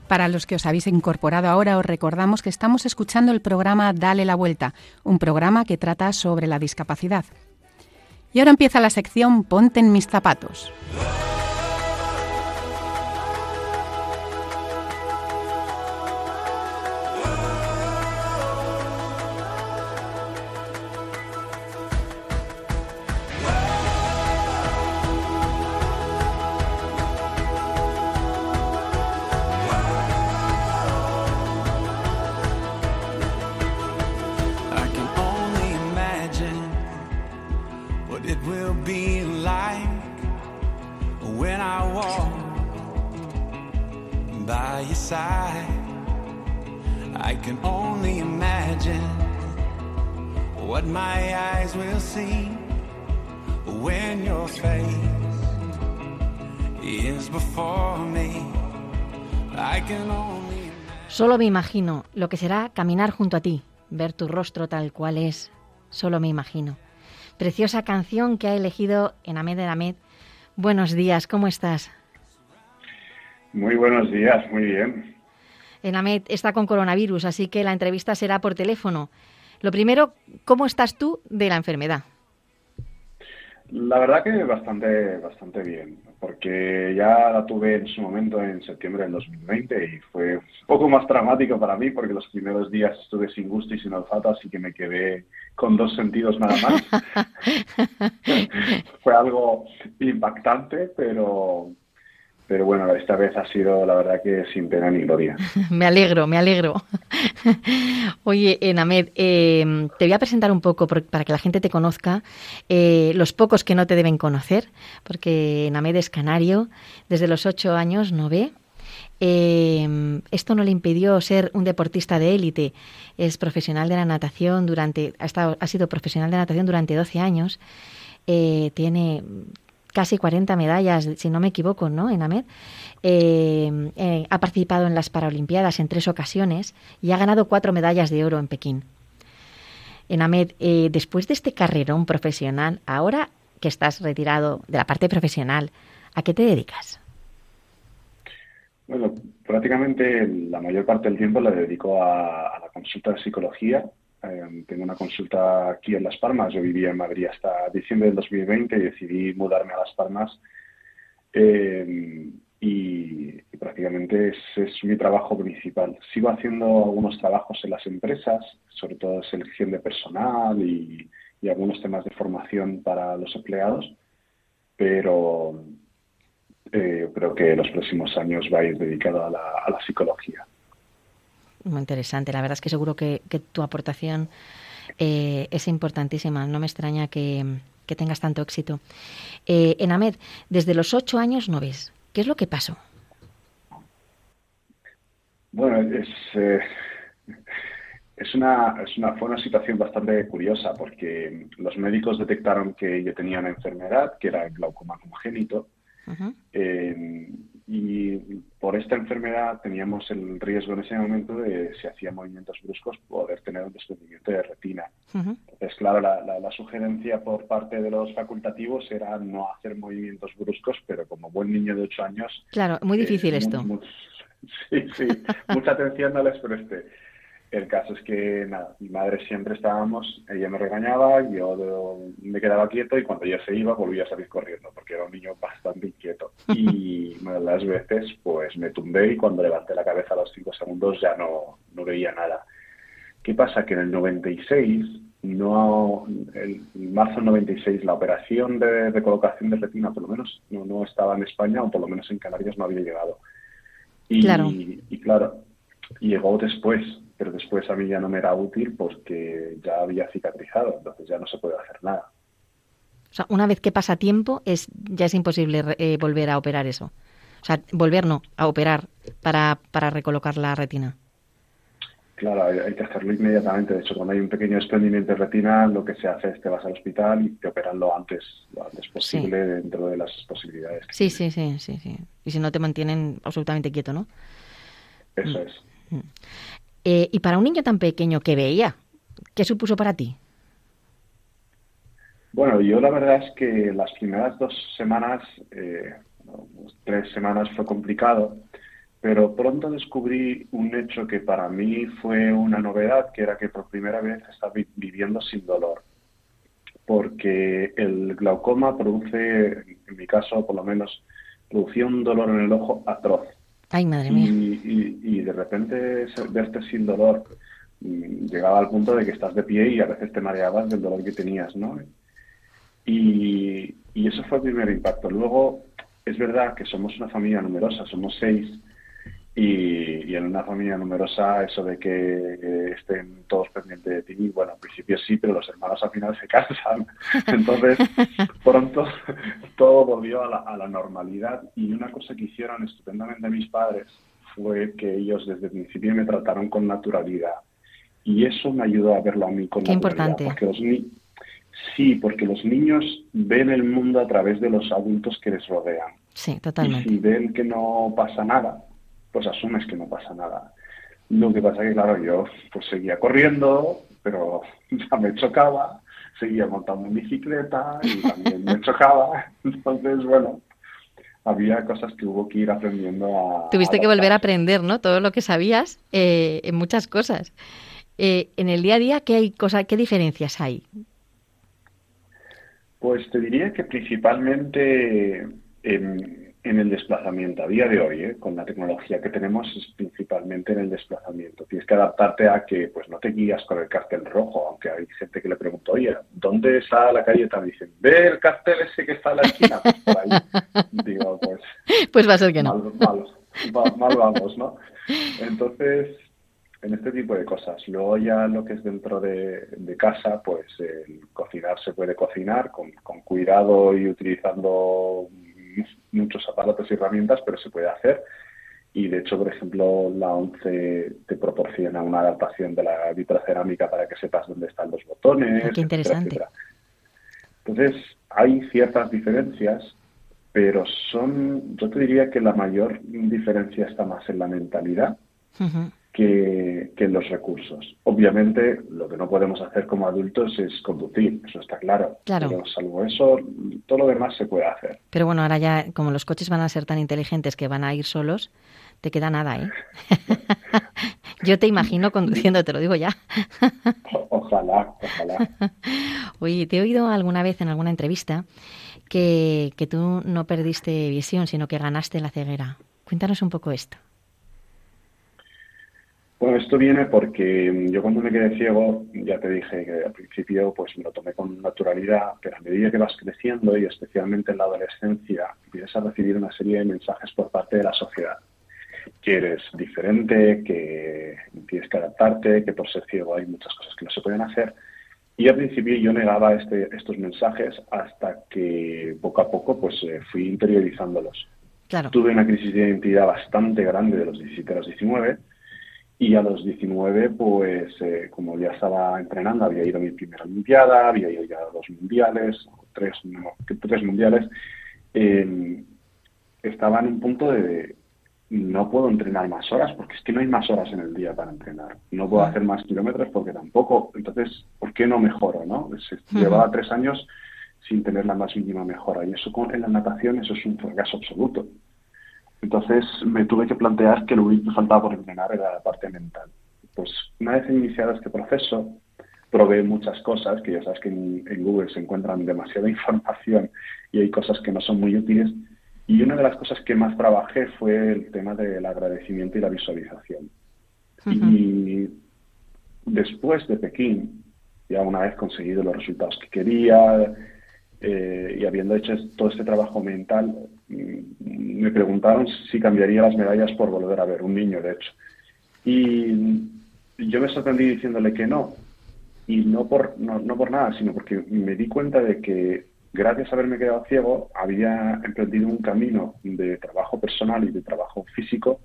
Para los que os habéis incorporado ahora, os recordamos que estamos escuchando el programa Dale la Vuelta, un programa que trata sobre la discapacidad. Y ahora empieza la sección Ponte en mis zapatos. Solo me imagino lo que será caminar junto a ti, ver tu rostro tal cual es. Solo me imagino. Preciosa canción que ha elegido Enamed Enamed. Buenos días, ¿cómo estás? Muy buenos días, muy bien. Enamed está con coronavirus, así que la entrevista será por teléfono. Lo primero, ¿cómo estás tú de la enfermedad? La verdad que bastante, bastante bien porque ya la tuve en su momento en septiembre del 2020 y fue un poco más dramático para mí porque los primeros días estuve sin gusto y sin olfato, así que me quedé con dos sentidos nada más. *laughs* *laughs* fue algo impactante, pero, pero bueno, esta vez ha sido la verdad que sin pena ni gloria. *laughs* me alegro, me alegro. *laughs* Oye, Enamed, eh, te voy a presentar un poco para que la gente te conozca, eh, los pocos que no te deben conocer, porque Enamed es canario, desde los ocho años no ve. Eh, esto no le impidió ser un deportista de élite. Es profesional de la natación durante, ha, estado, ha sido profesional de natación durante 12 años. tiene casi 40 medallas, si no me equivoco, ¿no? En AMED. Eh, eh, ha participado en las Paralimpiadas en tres ocasiones y ha ganado cuatro medallas de oro en Pekín. Enamed, eh, después de este carrerón profesional, ahora que estás retirado de la parte profesional, ¿a qué te dedicas? Bueno, prácticamente la mayor parte del tiempo la dedico a, la consulta de psicología. Eh, tengo una consulta aquí en Las Palmas. Yo vivía en Madrid hasta diciembre del 2020 y decidí mudarme a Las Palmas. Eh, y, prácticamente ese es mi trabajo principal. Sigo haciendo algunos trabajos en las empresas, sobre todo selección de personal y, algunos temas de formación para los empleados, pero eh, creo que los próximos años va a ir dedicado a la, psicología. Muy interesante. La verdad es que seguro que, tu aportación eh, es importantísima. No me extraña que, tengas tanto éxito. Eh, en Ahmed, desde los ocho años no ves. ¿Qué es lo que pasó? Bueno, es, eh, es, una, es una, fue una situación bastante curiosa porque los médicos detectaron que yo tenía una enfermedad que era el glaucoma congénito y por esta enfermedad teníamos el riesgo en ese momento de, si hacía movimientos bruscos, poder tener un desprendimiento de retina. Entonces, claro, la, sugerencia por parte de los facultativos era no hacer movimientos bruscos, pero como buen niño de 8 años... Claro, muy difícil eh, esto. *laughs* sí, sí, mucha atención no les presté. El caso es que, nada, mi madre siempre estábamos, ella me regañaba, yo me quedaba quieto y cuando ella se iba volvía a salir corriendo, porque era un niño bastante inquieto. *laughs* Y las veces, pues me tumbé y cuando levanté la cabeza a los cinco segundos ya no, no veía nada. ¿Qué pasa? Que en el 96, no, en marzo del 96, la operación de recolocación de retina, por lo menos, no, no estaba en España o por lo menos en Canarias no había llegado. Y claro, y claro llegó después pero después a mí ya no me era útil porque ya había cicatrizado, entonces ya no se puede hacer nada. O sea, una vez que pasa tiempo, es, ya es imposible eh, volver a operar eso. O sea, volver no, a operar para, para recolocar la retina. Claro, hay, que hacerlo inmediatamente. De hecho, cuando hay un pequeño desprendimiento de retina, lo que se hace es que vas al hospital y te operan lo antes, lo antes posible dentro de las posibilidades. sí, sí, sí, sí, sí. Y si no te mantienen absolutamente quieto, ¿no? Eso mm. es. Eh, y para un niño tan pequeño que veía, ¿qué supuso para ti? Bueno, yo la verdad es que las primeras dos semanas, eh, tres semanas fue complicado, pero pronto descubrí un hecho que para mí fue una novedad, que era que por primera vez estaba viviendo sin dolor. Porque el glaucoma produce, en mi caso por lo menos, producía un dolor en el ojo atroz. Ay, madre mía. Y, de repente verte sin dolor llegaba al punto de que estás de pie y a veces te mareabas del dolor que tenías, ¿no? Y eso fue el primer impacto. Luego, es verdad que somos una familia numerosa, somos seis, y, en una familia numerosa, eso de que estén todos pendientes de ti, bueno, al principio sí, pero los hermanos al final se *laughs* cansan. Entonces, pronto *laughs* todo volvió a la, a la normalidad. Y una cosa que hicieron estupendamente mis padres fue que ellos desde el principio me trataron con naturalidad. Y eso me ayudó a verlo a mí con Qué importante. Porque los sí, porque los niños ven el mundo a través de los adultos que les rodean. Sí, totalmente. Y si ven que no pasa nada, pues asumes que no pasa nada. Lo que pasa es que, claro, yo pues seguía corriendo, pero *laughs* ya me chocaba, seguía montando en bicicleta y también me *laughs* chocaba. Entonces, bueno, había cosas que hubo que ir aprendiendo a... Tuviste que volver a aprender, ¿no? Todo lo que sabías eh, en muchas cosas. Eh, en el día a día, ¿qué, hay cosa, ¿qué diferencias hay? Pues te diría que principalmente en, en el desplazamiento. A día de hoy, ¿eh? con la tecnología que tenemos, es principalmente en el desplazamiento. Tienes que adaptarte a que pues no te guías con el cartel rojo, aunque hay gente que le pregunta, oye, ¿dónde está la calle? Te dicen, ve el cartel ese que está en la esquina. Pues por ahí. *laughs* Digo, pues... Pues va a ser que no. Mal, mal vamos, ¿no? Entonces, en este tipo de cosas. Luego ya lo que es dentro de, casa, pues el cocinar se puede cocinar con, con cuidado y utilizando muchos aparatos y herramientas, pero se puede hacer. Y de hecho, por ejemplo, la ONCE te proporciona una adaptación de la vitrocerámica para que sepas dónde están los botones. Qué interesante. Entonces, hay ciertas diferencias, pero son, yo te diría que la mayor diferencia está más en la mentalidad. Que, los recursos. Obviamente, lo que no podemos hacer como adultos es conducir, eso está claro. Claro. Pero salvo eso, todo lo demás se puede hacer. Pero bueno, ahora ya, como los coches van a ser tan inteligentes que van a ir solos, te queda nada, ¿eh? *laughs* Yo te imagino conduciendo, te lo digo ya. ojalá, ojalá. *laughs* Oye, te he oído alguna vez en alguna entrevista que, que tú no perdiste visión, sino que ganaste la ceguera. Cuéntanos un poco esto. Bueno, esto viene porque yo cuando me quedé ciego, ya te dije que al principio pues me lo tomé con naturalidad, pero a medida que vas creciendo y especialmente en la adolescencia, empiezas a recibir una serie de mensajes por parte de la sociedad. Que eres diferente, que tienes que adaptarte, que por ser ciego hay muchas cosas que no se pueden hacer. Y al principio yo negaba este, estos mensajes hasta que poco a poco pues eh, fui interiorizándolos. Claro. Tuve una crisis de identidad bastante grande de los 17 a los 19 y a los 19, pues eh, como ya estaba entrenando, había ido a mi primera Olimpiada, había ido ya a dos mundiales, tres, tres mundiales, eh, estaba en un punto de no puedo entrenar más horas porque es que no hay más horas en el día para entrenar. No puedo hacer más kilómetros porque tampoco. Entonces, ¿por qué no mejoro? no? Llevaba tres años sin tener la más mínima mejora y eso en la natación eso es un fracaso absoluto. Entonces me tuve que plantear que lo único que faltaba por entrenar era la parte mental. Pues una vez iniciado este proceso, probé muchas cosas, que ya sabes que en, Google se encuentran demasiada *laughs* información y hay cosas que no son muy útiles. Y una de las cosas que más trabajé fue el tema del agradecimiento y la visualización. Y después de Pekín, ya una vez conseguido los resultados que quería eh, y habiendo hecho todo este trabajo mental, me preguntaron si cambiaría las medallas por volver a ver un niño, de hecho. Y yo me sorprendí diciéndole que no. Y no por, no, por nada, sino porque me di cuenta de que gracias a haberme quedado ciego, había emprendido un camino de trabajo personal y de trabajo físico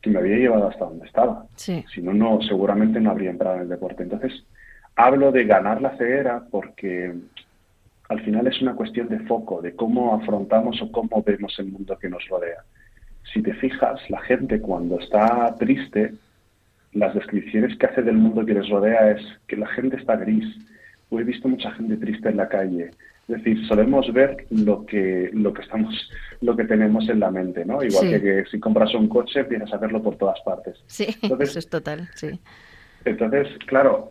que me había llevado hasta donde estaba. Si no, no, seguramente no habría entrado en el deporte. Entonces, hablo de ganar la ceguera porque al final es una cuestión de foco, de cómo afrontamos o cómo vemos el mundo que nos rodea. Si te fijas, la gente cuando está triste, las descripciones que hace del mundo que les rodea es que la gente está gris. O he visto mucha gente triste en la calle. Es decir, solemos ver lo que, lo que estamos, lo que tenemos en la mente, ¿no? Igual que, que, si compras un coche, empiezas a verlo por todas partes. Sí, *laughs* eso es total, sí. Entonces, claro,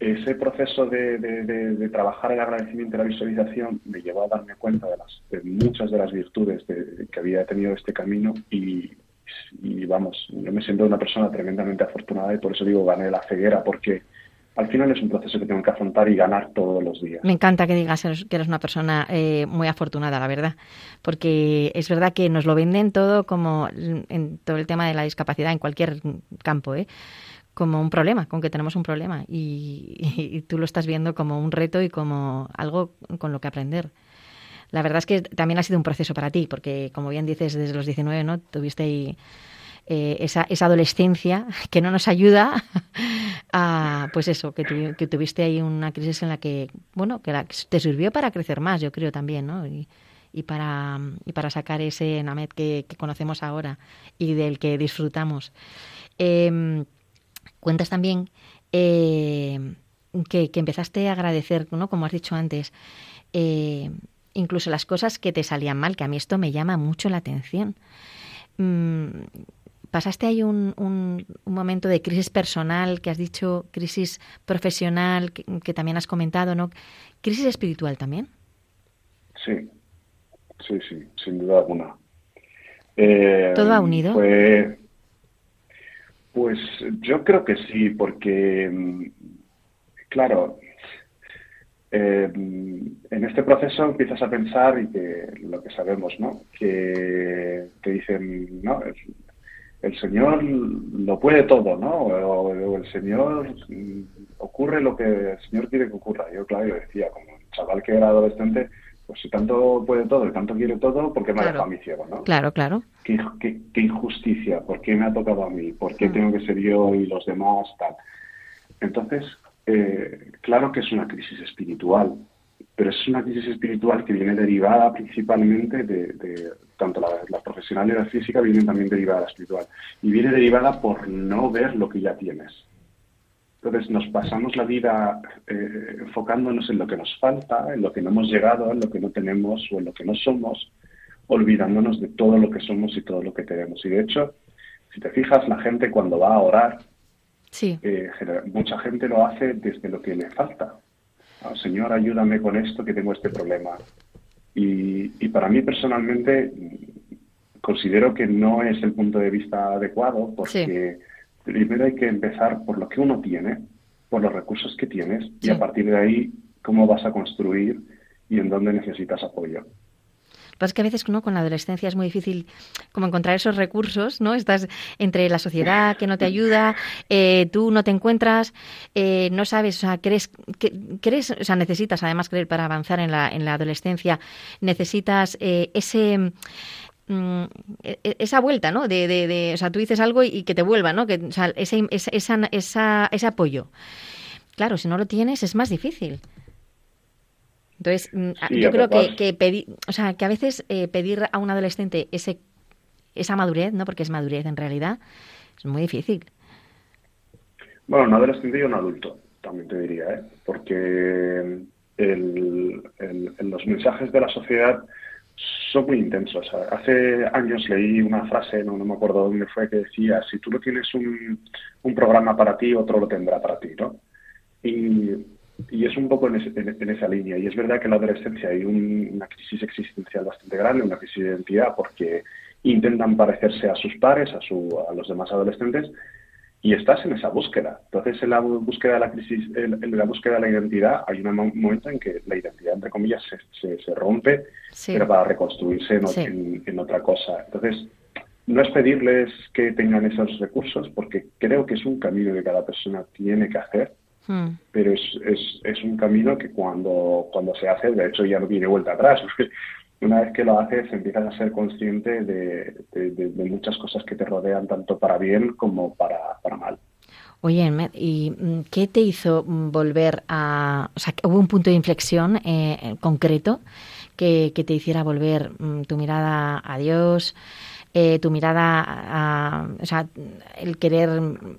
ese proceso de, trabajar el agradecimiento y la visualización me llevó a darme cuenta de, las, de muchas de las virtudes que había tenido este camino y, vamos, yo me siento una persona tremendamente afortunada y por eso digo gané la ceguera, porque al final es un proceso que tengo que afrontar y ganar todos los días. Me encanta que digas que eres una persona eh, muy afortunada, la verdad, porque es verdad que nos lo venden todo como en todo el tema de la discapacidad en cualquier campo, ¿eh? Como un problema, con que tenemos un problema y, tú lo estás viendo como un reto y como algo con lo que aprender. La verdad es que también ha sido un proceso para ti, porque como bien dices, desde los 19, ¿no? Tuviste ahí, eh, esa, esa, adolescencia que no nos ayuda *laughs* a, pues eso, que, tuviste ahí una crisis en la que, bueno, que te sirvió para crecer más, yo creo también, ¿no? Y, para, y para sacar ese Namet que, conocemos ahora y del que disfrutamos. Em, Cuentas también eh, que, empezaste a agradecer, ¿no? como has dicho antes, eh, incluso las cosas que te salían mal, que a mí esto me llama mucho la atención. Mm, ¿Pasaste ahí un, un, momento de crisis personal que has dicho, crisis profesional que, también has comentado, ¿no? ¿Crisis espiritual también? Sí, sí, sí, sin duda alguna. Eh, ¿Todo ha unido? Pues yo creo que sí, porque, mm, claro, eh, en este proceso empiezas a pensar y que lo que sabemos, ¿no? Que te dicen, ¿no? El, Señor lo puede todo, ¿no? O, el Señor mm, ocurre lo que el Señor quiere que ocurra. Yo, claro, yo decía, como chaval que era adolescente, pues si tanto puede todo y tanto quiere todo, ¿por qué me ha dejado a mí ciego, no? Claro, claro. ¿Qué, injusticia, ¿por qué me ha tocado a mí? ¿Por qué mm. tengo que ser yo y los demás? Tal. Entonces, eh, claro que es una crisis espiritual, pero es una crisis espiritual que viene derivada principalmente de, tanto la, profesional y la física vienen también derivada de la espiritual y viene derivada por no ver lo que ya tienes. Entonces nos pasamos la vida eh, enfocándonos en lo que nos falta, en lo que no hemos llegado, en lo que no tenemos o en lo que no somos, olvidándonos de todo lo que somos y todo lo que tenemos. Y de hecho, si te fijas, la gente cuando va a orar, sí. Eh, mucha gente lo hace desde lo que le falta Ah, Señor, ayúdame con esto, que tengo este problema. Y, para mí personalmente considero que no es el punto de vista adecuado porque primero hay que empezar por lo que uno tiene, por los recursos que tienes y a partir de ahí cómo vas a construir y en dónde necesitas apoyo pasa que a veces ¿no? con la adolescencia es muy difícil como encontrar esos recursos, ¿no? Estás entre la sociedad que no te ayuda, eh, tú no te encuentras, eh, no sabes, o sea, crees, que, crees, o sea, necesitas además creer para avanzar en la, en la adolescencia, necesitas eh, ese mm, e, e, esa vuelta, ¿no? De, de, o sea, tú dices algo y, que te vuelva, ¿no? Que, o sea, ese, esa, esa, ese apoyo. Claro, si no lo tienes es más difícil. Entonces, mm, yo creo que, que pedir, o sea, que a veces eh, pedir a un adolescente ese, esa madurez, ¿no? Porque es madurez en realidad, es muy difícil. Bueno, un adolescente y un adulto, también te diría, ¿eh? Porque el, los mensajes de la sociedad son muy intensos. Hace años leí una frase, no, no me acuerdo dónde fue, que decía, si tú no tienes un, un programa para ti, otro lo tendrá para ti, ¿no? Y y es un poco en, esa línea. Y es verdad que en la adolescencia hay una crisis existencial bastante grande, una crisis de identidad, porque intentan parecerse a sus pares, a, su, a los demás adolescentes, y estás en esa búsqueda. Entonces, en la búsqueda de la crisis, en, la búsqueda de la identidad, hay un momento en que la identidad, entre comillas, se, se, rompe, pero para reconstruirse en, en otra cosa. Entonces, no es pedirles que tengan esos recursos, porque creo que es un camino que cada persona tiene que hacer Hmm. Pero es, es, es, un camino que cuando, cuando se hace, de hecho, ya no tiene vuelta atrás. *laughs* Una vez que lo haces, empiezas a ser consciente de, de, muchas cosas que te rodean, tanto para bien como para, para mal. Oye, ¿y mm, qué te hizo mm, volver a... O sea, ¿hubo un punto de inflexión eh, concreto que, que, te hiciera volver mm, tu mirada a Dios, eh, tu mirada a... O sea, el querer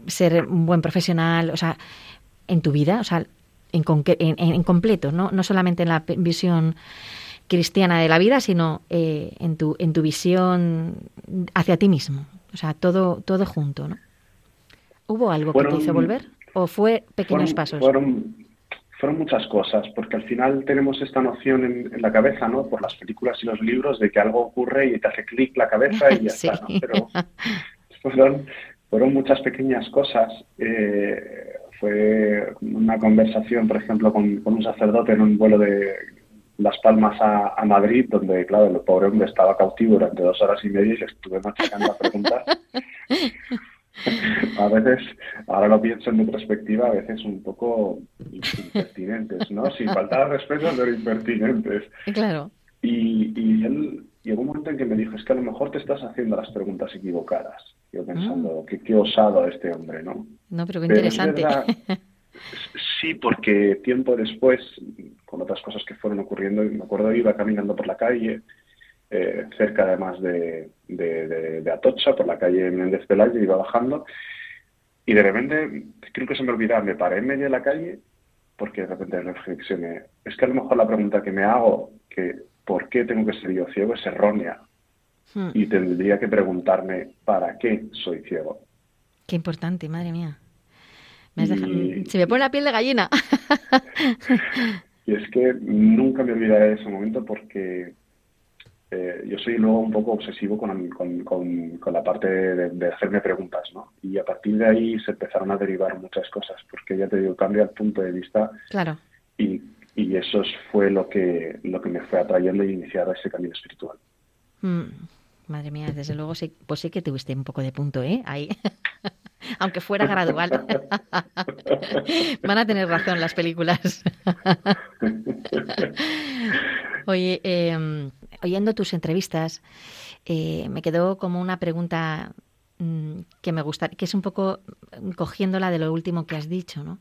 ser un buen profesional, o sea en tu vida, o sea, en, en, completo, ¿no? no solamente en la visión cristiana de la vida, sino eh, en, tu, en tu visión hacia ti mismo. O sea, todo, todo junto, ¿no? ¿Hubo algo que te hizo volver? ¿O fue pequeños pasos? Fueron, fueron muchas cosas, porque al final tenemos esta noción en, la cabeza, ¿no? Por las películas y los libros, de que algo ocurre y te hace clic la cabeza y ya *laughs* está, ¿no? Pero fueron, fueron muchas pequeñas cosas. Eh, fue una conversación, por ejemplo, con, un sacerdote en un vuelo de Las Palmas a, Madrid, donde, claro, el pobre hombre estaba cautivo durante dos horas y media y le estuve machacando a preguntas. *laughs* a veces, ahora lo pienso en perspectiva, a veces un poco impertinentes, ¿no? Sin faltar respeto, pero impertinentes. Claro. Y, y él llegó un momento en que me dijo, es que a lo mejor te estás haciendo las preguntas equivocadas. Yo pensando, mm. qué, osado este hombre, ¿no? No, pero qué interesante. *laughs* sí, porque tiempo después, con otras cosas que fueron ocurriendo, me acuerdo iba caminando por la calle, eh, cerca además de, de, Atocha, por la calle Méndez Pelayo, iba bajando, y de repente, creo que se me olvidaba, me paré en medio de la calle, porque de repente reflexioné, es que a lo mejor la pregunta que me hago, que ¿por qué tengo que ser yo ciego? es errónea. Hmm. Y tendría que preguntarme, ¿para qué soy ciego? Qué importante, madre mía. Se me pone la piel de gallina. *laughs* y es que nunca me olvidaré de ese momento porque eh, yo soy luego un poco obsesivo con, con, la parte de, hacerme preguntas, ¿no? Y a partir de ahí se empezaron a derivar muchas cosas, porque ya te digo, cambia el punto de vista. Claro. Y, y eso fue lo que, lo que me fue atrayendo y iniciar ese camino espiritual. Mm. Madre mía, desde luego sí, pues sí que tuviste un poco de punto, ¿eh? Ahí. *laughs* Aunque fuera gradual. *laughs* Van a tener razón las películas. *laughs* Oye, em, oyendo tus entrevistas, eh, me quedó como una pregunta mm, que me gusta, que es un poco cogiéndola de lo último que has dicho, ¿no?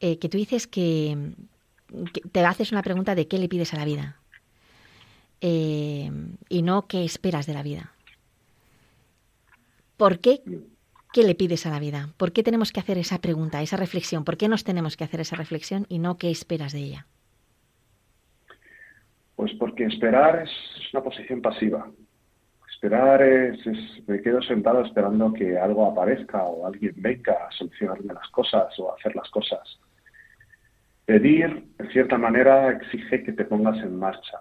Eh, que tú dices que, te haces una pregunta de qué le pides a la vida eh, y no qué esperas de la vida. ¿Por qué? ¿Qué le pides a la vida? ¿Por qué tenemos que hacer esa pregunta, esa reflexión? ¿Por qué nos tenemos que hacer esa reflexión y no qué esperas de ella? Pues porque esperar es una posición pasiva. Esperar es, me quedo sentado esperando que algo aparezca o alguien venga a solucionarme las cosas o a hacer las cosas. Pedir, en cierta manera, exige que te pongas en marcha.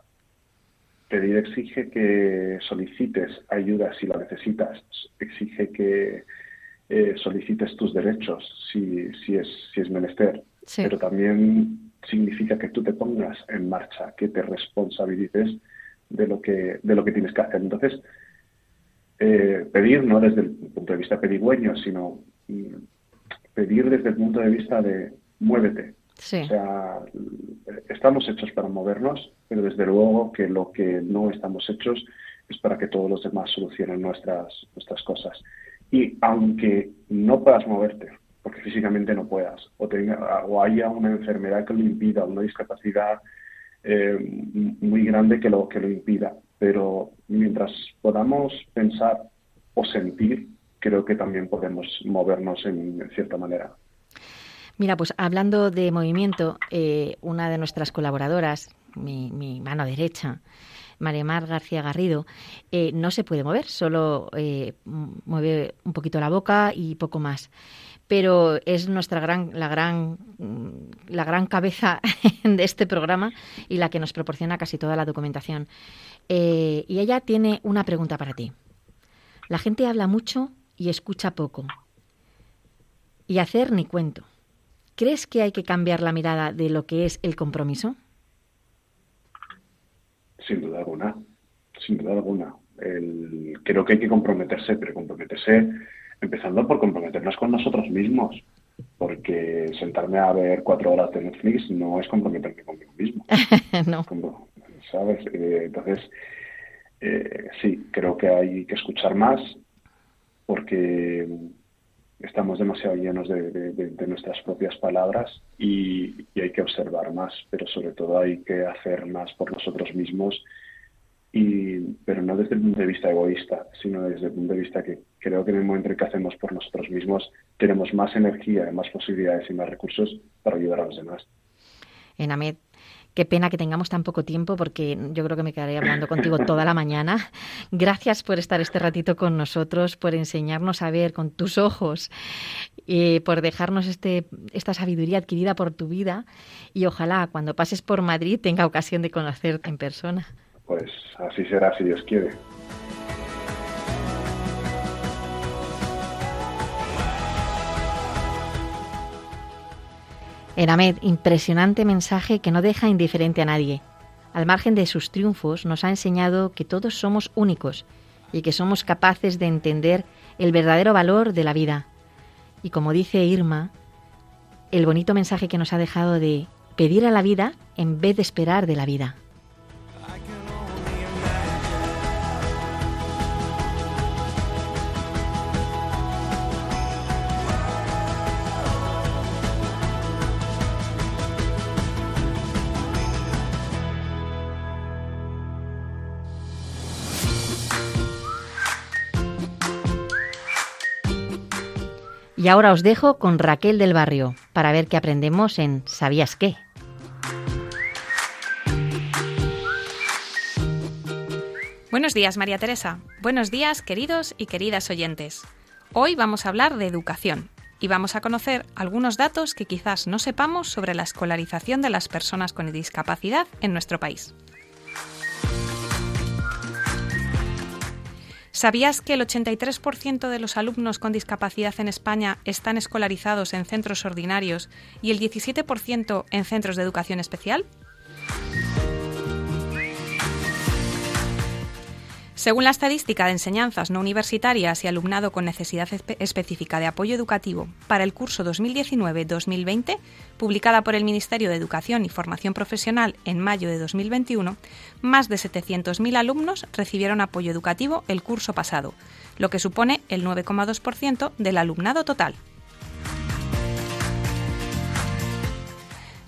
Pedir exige que solicites ayuda si la necesitas. Exige que eh, solicites tus derechos si, si, es, si es menester. Pero también significa que tú te pongas en marcha, que te responsabilices de lo que, de lo que tienes que hacer. Entonces, eh, pedir no desde el punto de vista pedigüeño, sino mm, pedir desde el punto de vista de muévete, o sea, estamos hechos para movernos, pero desde luego que lo que no estamos hechos es para que todos los demás solucionen nuestras, nuestras cosas. Y aunque no puedas moverte, porque físicamente no puedas, o, tenga, o haya una enfermedad que lo impida, una discapacidad eh, muy grande que lo, que lo impida, pero mientras podamos pensar o sentir, creo que también podemos movernos en cierta manera. Mira, pues hablando de movimiento, eh, una de nuestras colaboradoras, mi, mano derecha, María Mar García Garrido, eh, no se puede mover, solo eh, mueve un poquito la boca y poco más. Pero es nuestra gran, la gran, la gran cabeza *laughs* de este programa y la que nos proporciona casi toda la documentación. y ella tiene una pregunta para ti. La gente habla mucho y escucha poco. Y hacer ni cuento. ¿Crees que hay que cambiar la mirada de lo que es el compromiso? Sin duda alguna, sin duda alguna. creo que hay que comprometerse, pero comprometerse empezando por comprometernos con nosotros mismos, porque sentarme a ver cuatro horas de Netflix no es comprometerme conmigo mismo. *laughs* no. ¿Sabes? Eh, entonces, eh, sí, creo que hay que escuchar más, porque estamos demasiado llenos de, nuestras propias palabras y, hay que observar más, pero sobre todo hay que hacer más por nosotros mismos, y, pero no desde el punto de vista egoísta, sino desde el punto de vista que creo que en el momento en que hacemos por nosotros mismos tenemos más energía, más posibilidades y más recursos para ayudar a los demás. En Amed, Qué pena que tengamos tan poco tiempo porque yo creo que me quedaré hablando contigo toda la mañana. Gracias por estar este ratito con nosotros, por enseñarnos a ver con tus ojos por dejarnos este, esta sabiduría adquirida por tu vida y ojalá cuando pases por Madrid tenga ocasión de conocerte en persona. Pues así será si Dios quiere. Eramed, impresionante mensaje que no deja indiferente a nadie. Al margen de sus triunfos, nos ha enseñado que todos somos únicos y que somos capaces de entender el verdadero valor de la vida. Y como dice Irma, el bonito mensaje que nos ha dejado de pedir a la vida en vez de esperar de la vida. Y ahora os dejo con Raquel del Barrio para ver qué aprendemos en ¿Sabías qué? Buenos días, María Teresa. Buenos días, queridos y queridas oyentes. Hoy vamos a hablar de educación y vamos a conocer algunos datos que quizás no sepamos sobre la escolarización de las personas con discapacidad en nuestro país. ¿Sabías que el 83% de los alumnos con discapacidad en España están escolarizados en centros ordinarios y el 17% en centros de educación especial? Según la estadística de enseñanzas no universitarias y alumnado con necesidad específica de apoyo educativo para el curso 2019-2020, publicada por el Ministerio de Educación y Formación Profesional en mayo de 2021, más de 700.000 alumnos recibieron apoyo educativo el curso pasado, lo que supone el 9,2% del alumnado total.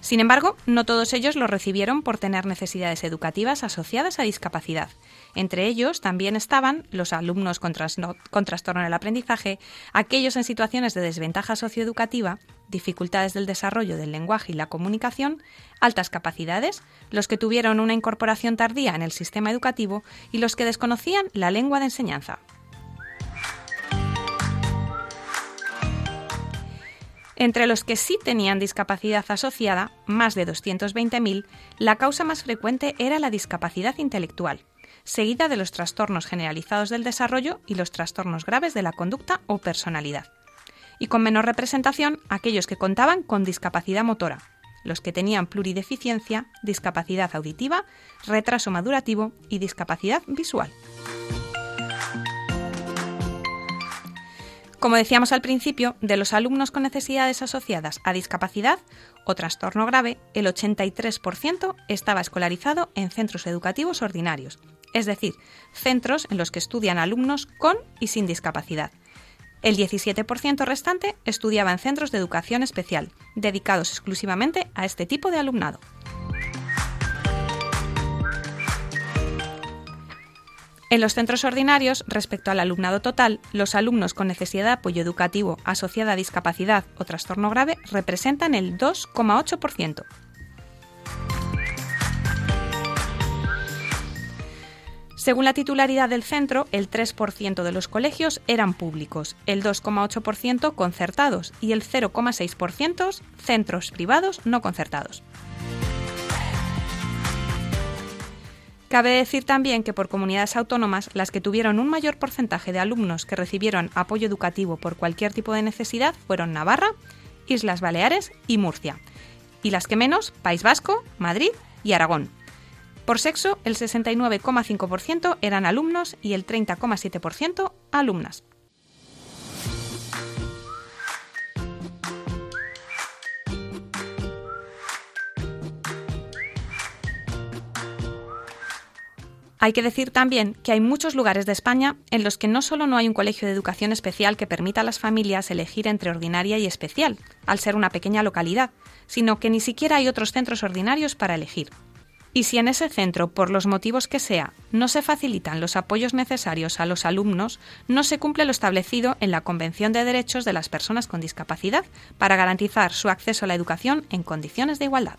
Sin embargo, no todos ellos lo recibieron por tener necesidades educativas asociadas a discapacidad. Entre ellos también estaban los alumnos con, trastorno en el aprendizaje, aquellos en situaciones de desventaja socioeducativa, dificultades del desarrollo del lenguaje y la comunicación, altas capacidades, los que tuvieron una incorporación tardía en el sistema educativo y los que desconocían la lengua de enseñanza. Entre los que sí tenían discapacidad asociada, más de 220.000, la causa más frecuente era la discapacidad intelectual, seguida de los trastornos generalizados del desarrollo y los trastornos graves de la conducta o personalidad. Y con menor representación, aquellos que contaban con discapacidad motora, los que tenían plurideficiencia, discapacidad auditiva, retraso madurativo y discapacidad visual. Como decíamos al principio, de los alumnos con necesidades asociadas a discapacidad o trastorno grave, el 83% estaba escolarizado en centros educativos ordinarios, es decir, centros en los que estudian alumnos con y sin discapacidad. El 17% restante estudiaba en centros de educación especial, dedicados exclusivamente a este tipo de alumnado. En los centros ordinarios, respecto al alumnado total, los alumnos con necesidad de apoyo educativo asociada a discapacidad o trastorno grave representan el 2,8%. Según la titularidad del centro, el 3% de los colegios eran públicos, el 2,8% concertados y el 0,6% centros privados no concertados. Cabe decir también que por comunidades autónomas, las que tuvieron un mayor porcentaje de alumnos que recibieron apoyo educativo por cualquier tipo de necesidad fueron Navarra, Islas Baleares y Murcia, y las que menos, País Vasco, Madrid y Aragón. Por sexo, el 69,5% eran alumnos y el 30,7% alumnas. Hay que decir también que hay muchos lugares de España en los que no solo no hay un colegio de educación especial que permita a las familias elegir entre ordinaria y especial, al ser una pequeña localidad, sino que ni siquiera hay otros centros ordinarios para elegir. Y si en ese centro, por los motivos que sea, no se facilitan los apoyos necesarios a los alumnos, no se cumple lo establecido en la Convención de Derechos de las Personas con Discapacidad para garantizar su acceso a la educación en condiciones de igualdad.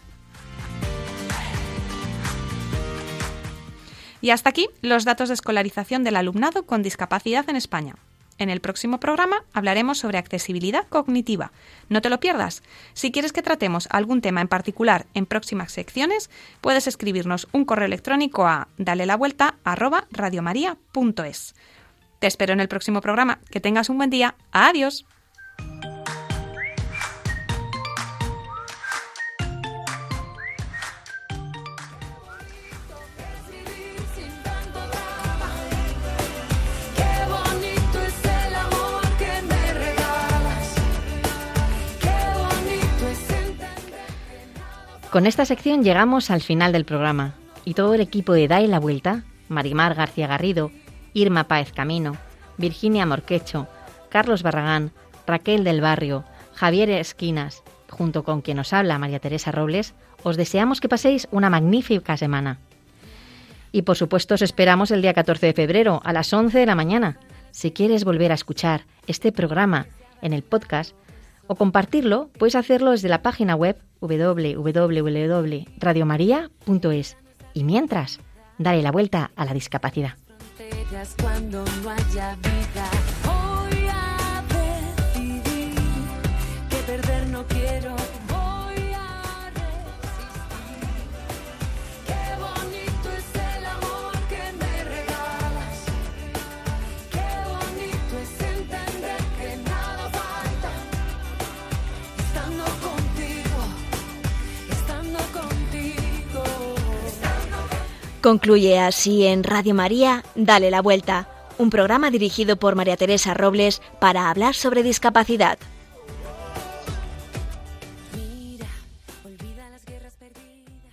Y hasta aquí los datos de escolarización del alumnado con discapacidad en España. En el próximo programa hablaremos sobre accesibilidad cognitiva. No te lo pierdas. Si quieres que tratemos algún tema en particular en próximas secciones, puedes escribirnos un correo electrónico a dale la vuelta Te espero en el próximo programa. Que tengas un buen día. Adiós. Con esta sección llegamos al final del programa y todo el equipo de Dai la Vuelta, Marimar García Garrido, Irma Páez Camino, Virginia Morquecho, Carlos Barragán, Raquel del Barrio, Javier Esquinas, junto con quien nos habla María Teresa Robles, os deseamos que paséis una magnífica semana. Y por supuesto os esperamos el día 14 de febrero a las 11 de la mañana. Si quieres volver a escuchar este programa en el podcast o compartirlo, puedes hacerlo desde la página web www.radiomaria.es. Y mientras, dale la vuelta a la discapacidad. Concluye así en Radio María, Dale la Vuelta, un programa dirigido por María Teresa Robles para hablar sobre discapacidad.